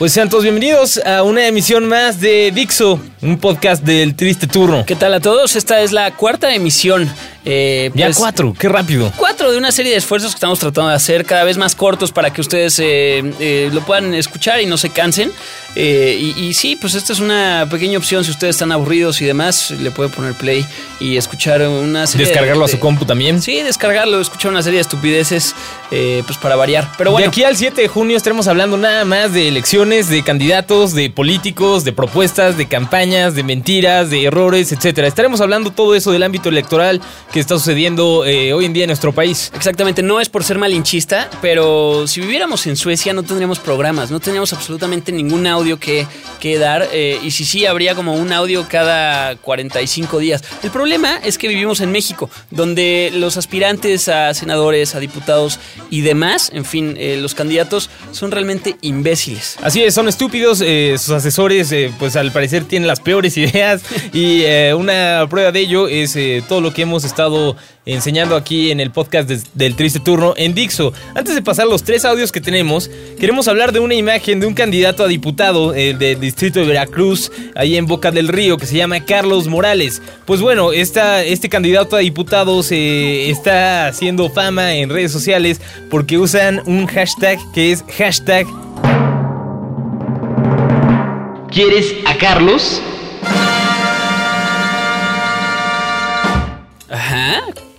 Pues sean todos bienvenidos a una emisión más de Dixo, un podcast del Triste Turno. ¿Qué tal a todos? Esta es la cuarta emisión. Eh, ya pues, cuatro, qué rápido. Cuatro de una serie de esfuerzos que estamos tratando de hacer cada vez más cortos para que ustedes eh, eh, lo puedan escuchar y no se cansen. Eh, y, sí, pues esta es una pequeña opción. Si ustedes están aburridos y demás, le puede poner play y escuchar una serie. Descargarlo a su compu también. Sí, descargarlo, escuchar una serie de estupideces, eh, pues para variar. Pero bueno. De aquí al 7 de junio estaremos hablando nada más de elecciones, de candidatos, de políticos, de propuestas, de campañas, de mentiras, de errores, etcétera. Estaremos hablando todo eso del ámbito electoral que está sucediendo eh, hoy en día en nuestro país. Exactamente, no es por ser malinchista, pero si viviéramos en Suecia no tendríamos programas, no tendríamos absolutamente ninguna audio que, que dar. Eh, y si sí, habría como un audio cada 45 días. El problema es que vivimos en México, donde los aspirantes a senadores, a diputados y demás, en fin, eh, los candidatos son realmente imbéciles. Así es, son estúpidos. Eh, sus asesores, pues al parecer, tienen las peores ideas. y una prueba de ello es todo lo que hemos estado enseñando aquí en el podcast del Triste Turno en Dixo. Antes de pasar los tres audios que tenemos, queremos hablar de una imagen de un candidato a diputado eh, del distrito de Veracruz, ahí en Boca del Río, que se llama Carlos Morales. Pues bueno, esta, este candidato a diputado se está haciendo fama en redes sociales porque usan un hashtag que es hashtag... ¿Quieres a Carlos?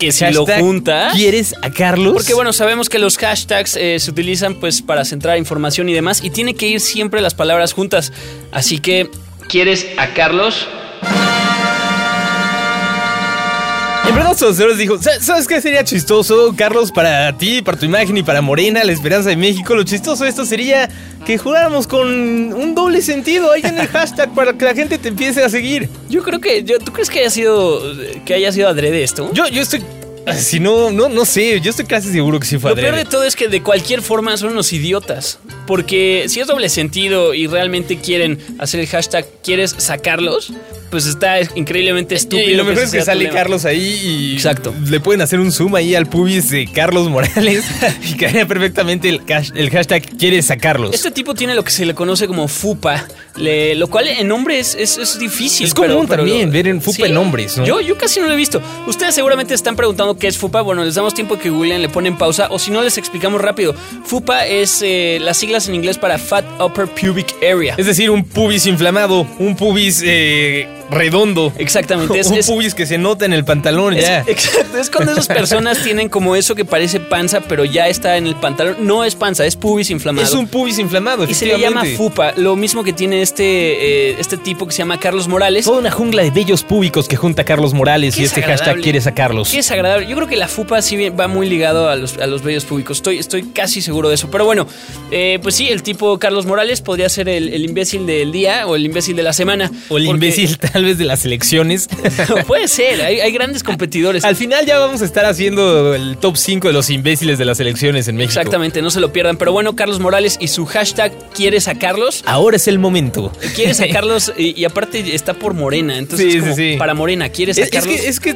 Que si lo junta. ¿Quieres a Carlos? Porque bueno, sabemos que los hashtags eh, se utilizan pues para centrar información y demás y tiene que ir siempre las palabras juntas. Así que, ¿quieres a Carlos? En verdad, sus dijo: ¿Sabes qué sería chistoso, Carlos, para ti, para tu imagen y para Morena, la esperanza de México? Lo chistoso de esto sería que jugáramos con un doble sentido ahí en el hashtag para que la gente te empiece a seguir. Yo creo que. Yo, ¿Tú crees que haya sido. que haya sido adrede esto? Yo, yo estoy si no, no, no sé, yo estoy casi seguro que sí fue Lo peor de todo es que de cualquier forma son unos idiotas. Porque si es doble sentido y realmente quieren hacer el hashtag, ¿quieres sacarlos? pues está increíbmente estúpido. Y lo mejor es que sale Carlos ahí y Exacto. le pueden hacer un zoom ahí al pubis de Carlos Morales y caería perfectamente el, el, hashtag quiere sacarlos. Este tipo tiene lo que se le conoce como FUPA, lo cual en nombres es, es, difícil. Es común también ver en FUPA en nombres, Yo, yo casi no lo he visto. Ustedes seguramente están preguntando qué es FUPA. Bueno, les damos tiempo que William le pone en pausa o si no les explicamos rápido. FUPA es eh, las siglas en inglés para Fat Upper Pubic Area. Es decir, un pubis inflamado, un pubis... Eh, redondo. Exactamente. Es, un pubis que se nota en el pantalón ya. Exacto. Es cuando esas personas tienen como eso que parece panza, pero ya está en el pantalón. No es panza, es pubis inflamado. Es un pubis inflamado, Y se le llama fupa. Lo mismo que tiene este, eh, este tipo que se llama Carlos Morales. Toda una jungla de bellos púbicos que junta Carlos Morales y este hashtag quiere sacarlos. Qué es agradable. Yo creo que la fupa sí va muy ligado a los, a los bellos públicos. Estoy, estoy casi seguro de eso. Pero bueno, eh, pues sí, el tipo Carlos Morales podría ser el, imbécil del día o el imbécil de la semana. O el imbécil tal vez de las elecciones. puede ser, hay, grandes competidores. Al final ya vamos a estar haciendo el top 5 de los imbéciles de las elecciones en México. Exactamente, no se lo pierdan. Pero bueno, Carlos Morales y su hashtag quiere sacarlos. Ahora es el momento. Quiere sacarlos y, aparte está por Morena. Entonces, para Morena, quiere sacarlos. Es, que,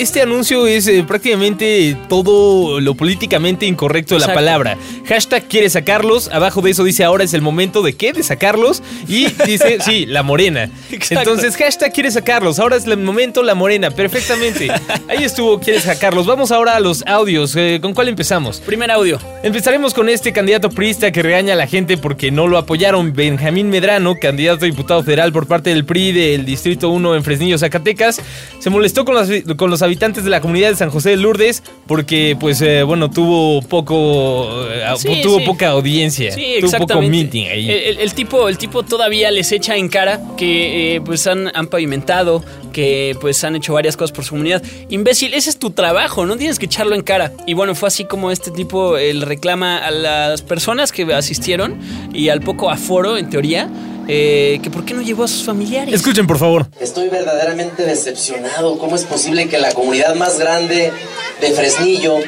este anuncio es eh, prácticamente todo lo políticamente incorrecto de la palabra. Hashtag quiere sacarlos. Abajo de eso dice ahora es el momento de qué? De sacarlos. Y dice, sí, la Morena. Entonces, hashtag quiere sacarlos Carlos, Ahora es el momento, la morena, perfectamente. Ahí estuvo, quieres Carlos. Vamos ahora a los audios. Eh, ¿Con cuál empezamos? Primer audio. Empezaremos con este candidato priista que regaña a la gente porque no lo apoyaron. Benjamín Medrano, candidato a diputado federal por parte del PRI del Distrito 1 en Fresnillo, Zacatecas, se molestó con los, con los habitantes de la comunidad de San José de Lourdes porque, pues, eh, bueno, tuvo poco, eh, tuvo poca audiencia. Sí, tuvo poco meeting ahí. El, tipo, el tipo todavía les echa en cara que, pues, han, han pavimentado que pues han hecho varias cosas por su comunidad. Imbécil, ese es tu trabajo, no tienes que echarlo en cara. Y bueno, fue así como este tipo él reclama a las personas que asistieron y al poco aforo, en teoría, eh, que por qué no llevó a sus familiares. Escuchen, por favor. Estoy verdaderamente decepcionado. ¿Cómo es posible que la comunidad más grande de Fresnillo,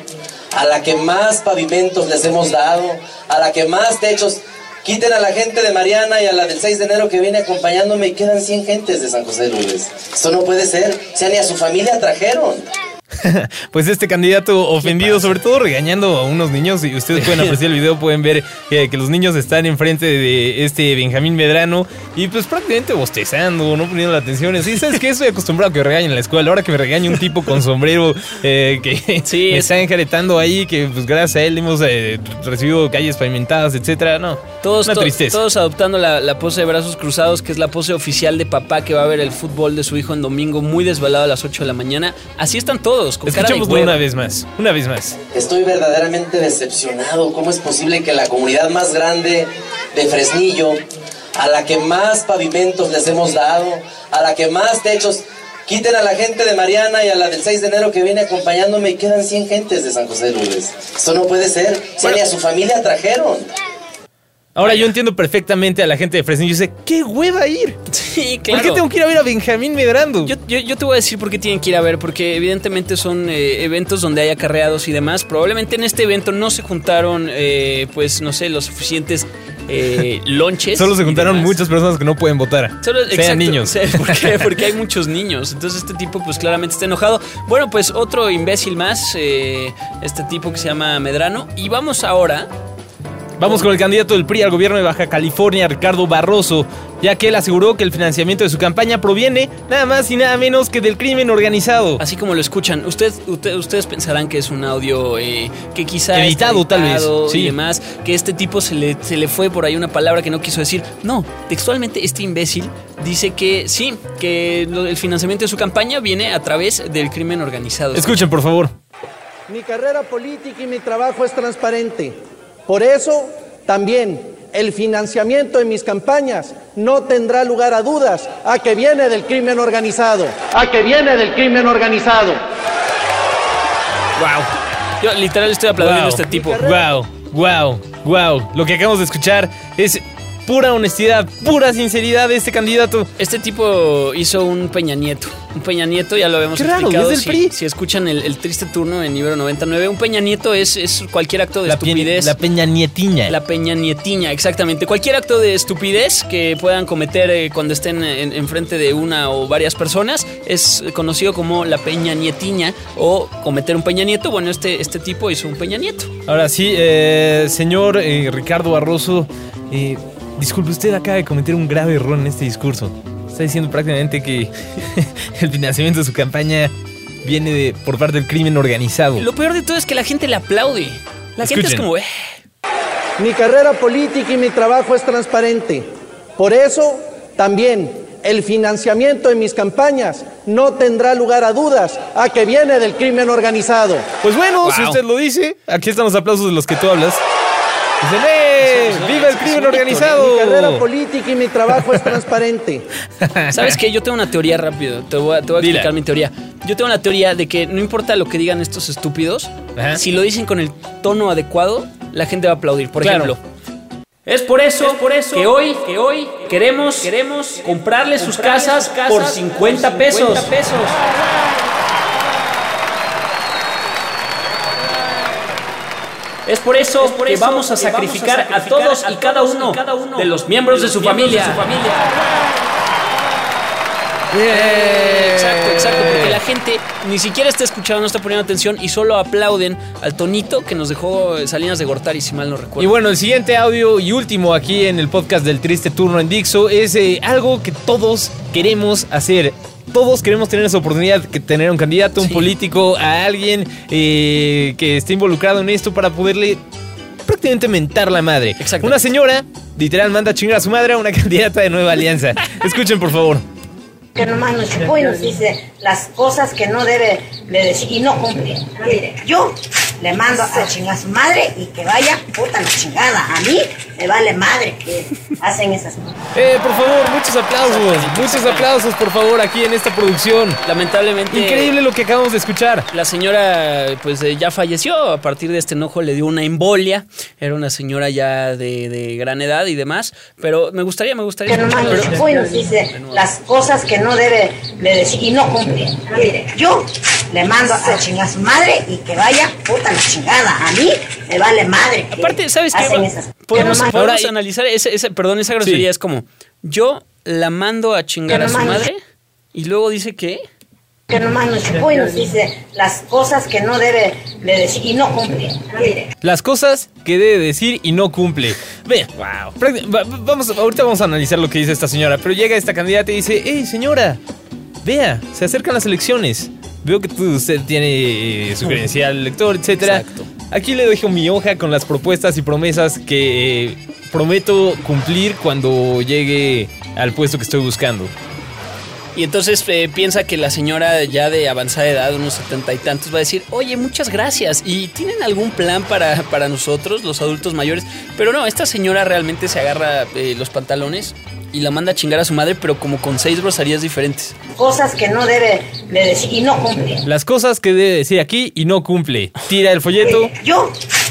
a la que más pavimentos les hemos dado, a la que más techos, quiten a la gente de Mariana y a la del 6 de enero que viene acompañándome y quedan 100 gentes de San José de Lourdes? Esto no puede ser. O sea, ni a su familia trajeron. pues este candidato ofendido, sobre todo regañando a unos niños, y ustedes pueden apreciar el video, pueden ver que, los niños están enfrente de este Benjamín Medrano y pues prácticamente bostezando, no poniendo la atención. ¿sabes qué? Estoy acostumbrado a que me regañen en la escuela. Ahora que me regañe un tipo con sombrero eh, que sí, me está enjaretando ahí, que pues gracias a él hemos eh, recibido calles pavimentadas, etcétera. No, todos, una tristeza. todos adoptando la, pose de brazos cruzados, que es la pose oficial de papá que va a ver el fútbol de su hijo en domingo, muy desvelado a las 8 de la mañana. Así están todos todos, una vez más, una vez más. Estoy verdaderamente decepcionado. ¿Cómo es posible que la comunidad más grande de Fresnillo, a la que más pavimentos les hemos dado, a la que más techos, quiten a la gente de Mariana y a la del 6 de enero que viene acompañándome y quedan 100 gentes de San José de Lourdes? Esto no puede ser. Si ni a su familia trajeron. Ahora yo entiendo perfectamente a la gente de Fresnillo. Yo sé, ¿qué hueva ir? Sí, claro. ¿Por qué tengo que ir a ver a Benjamín Medrando? Yo, te voy a decir por qué tienen que ir a ver, porque evidentemente son eh, eventos donde hay acarreados y demás. Probablemente en este evento no se juntaron, eh, pues, no sé, los suficientes eh, lonches. Solo se juntaron muchas personas que no pueden votar. Solo, sean niños. ¿Por qué? Porque hay muchos niños. Entonces este tipo pues claramente está enojado. Bueno, pues otro imbécil más, este tipo que se llama Medrano. Y vamos ahora Vamos con el candidato del PRI al gobierno de Baja California, Ricardo Barroso, ya que él aseguró que el financiamiento de su campaña proviene nada más y nada menos que del crimen organizado. Así como lo escuchan, usted, ustedes pensarán que es un audio eh, que quizá editado, tal vez, sí. y demás, que este tipo se le, se le fue por ahí una palabra que no quiso decir. No, textualmente este imbécil dice que sí, que el financiamiento de su campaña viene a través del crimen organizado. Escuchen, por favor. Mi carrera política y mi trabajo es transparente. Por eso, también el financiamiento de mis campañas no tendrá lugar a dudas a que viene del crimen organizado, a que viene del crimen organizado. Wow. Yo literal estoy aplaudiendo a este tipo. Wow, wow, wow. Lo que acabamos de escuchar es pura honestidad, pura sinceridad de este candidato. Este tipo hizo un Peña Nieto. Un Peña Nieto, ya lo habíamos explicado. si, escuchan el, triste turno en Ibero 99, un Peña Nieto es, es cualquier acto de estupidez. la Peña Nietiña. La Peña Nietiña, exactamente. Cualquier acto de estupidez que puedan cometer eh, cuando estén en, frente de una o varias personas es conocido como la Peña Nietiña o cometer un Peña Nieto. Bueno, este, este tipo hizo un Peña Nieto. Ahora sí, eh, señor eh, Ricardo Barroso. Disculpe, usted acaba de cometer un grave error en este discurso. Está diciendo prácticamente que el financiamiento de su campaña viene de, por parte del crimen organizado. Lo peor de todo es que la gente le aplaude. La gente es como... Eh". Mi carrera política y mi trabajo es transparente. Por eso, también el financiamiento de mis campañas no tendrá lugar a dudas a que viene del crimen organizado. Pues bueno, si usted lo dice, aquí están los aplausos de los que tú hablas. ¡Viva el crimen organizado! Mi carrera política y mi trabajo es transparente. ¿Sabes qué? Yo tengo una teoría rápido. Te voy a, explicar mi teoría. Yo tengo una teoría de que no importa lo que digan estos estúpidos, si lo dicen con el tono adecuado, la gente va a aplaudir. Por ejemplo. Es por eso, por eso que hoy, que hoy queremos, queremos comprarle sus casas, por 50, pesos. pesos. Es por eso, que vamos a sacrificar a, todos y cada uno, de los miembros de su familia. exacto, exacto, porque la gente ni siquiera está escuchando, no está poniendo atención y solo aplauden al tonito que nos dejó Salinas de Gortari, si mal no recuerdo. Y bueno, el siguiente audio y último aquí en el podcast del Triste Turno en Dixo es eh, algo que todos queremos hacer todos queremos tener esa oportunidad de tener un candidato, un político, a alguien eh, que esté involucrado en esto para poderle prácticamente mentar la madre. Exacto. Una señora, literal, manda a chingar a su madre a una candidata de Nueva Alianza. Escuchen, por favor. Que nomás nos dice, las cosas que no debe de decir y no cumple. Mire, yo le mando a chingar a su madre y que vaya puta la chingada. A mí me vale madre que hacen esas cosas. Eh, por favor, muchos aplausos, muchos aplausos, por favor, aquí en esta producción. Lamentablemente. Increíble lo que acabamos de escuchar. La señora, pues eh, ya falleció. A partir de este enojo le dio una embolia. Era una señora ya de, de gran edad y demás. Pero me gustaría, me gustaría. Que nomás uy, nos dice las cosas que no debe de decir y no cumple. Mire, yo le mando a chingar a su madre y que vaya puta la chingada. A mí me vale madre. que Aparte, ¿sabes qué? hacen esas Podemos, nomás- podemos analizar ese, ese- perdón, esa grosería Sí. es como, yo la mando a chingar Que a su madre y luego dice que... que nomás nos uy, nos dice las cosas que no debe de decir y no cumple. Mire, Las cosas que debe decir y no cumple. Vean, va- vamos, ahorita vamos a analizar lo que dice esta señora, pero llega esta candidata y dice, hey señora, vea, se acercan las elecciones. Veo que tú- usted tiene eh, su credencial lector, etcétera. Exacto. Aquí le dejo mi hoja con las propuestas y promesas que eh, prometo cumplir cuando llegue al puesto que estoy buscando. Y entonces eh, piensa que la señora ya de avanzada edad, unos setenta y tantos, va a decir, oye, muchas gracias. ¿Y tienen algún plan para, para nosotros, los adultos mayores? Pero no, esta señora realmente se agarra eh, los pantalones y la manda a chingar a su madre, pero como con seis groserías diferentes. cosas que no debe de decir y no cumple. Las cosas que debe decir aquí y no cumple. Tira el folleto. Mire, yo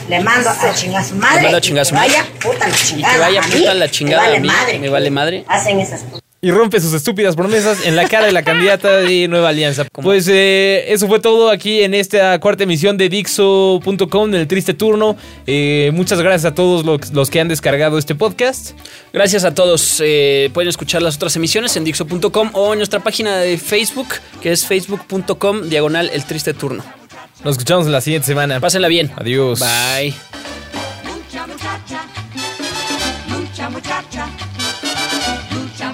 le mando a chingar a su madre. Le mando a y chingar a su madre. vaya puta la Y chingada. que vaya a mí puta la chingada me vale a mí, madre me vale madre. Hacen esas cosas. Y rompe sus estúpidas promesas en la cara de la candidata de Nueva Alianza. Pues eh, eso fue todo aquí en esta cuarta emisión de Dixo.com, en el triste turno. Eh, muchas gracias a todos los, los que han descargado este podcast. Gracias a todos. eh, pueden escuchar las otras emisiones en Dixo.com o en nuestra página de Facebook, que es facebook.com diagonal el triste turno. Nos escuchamos en la siguiente semana. Pásenla bien. Adiós. Bye.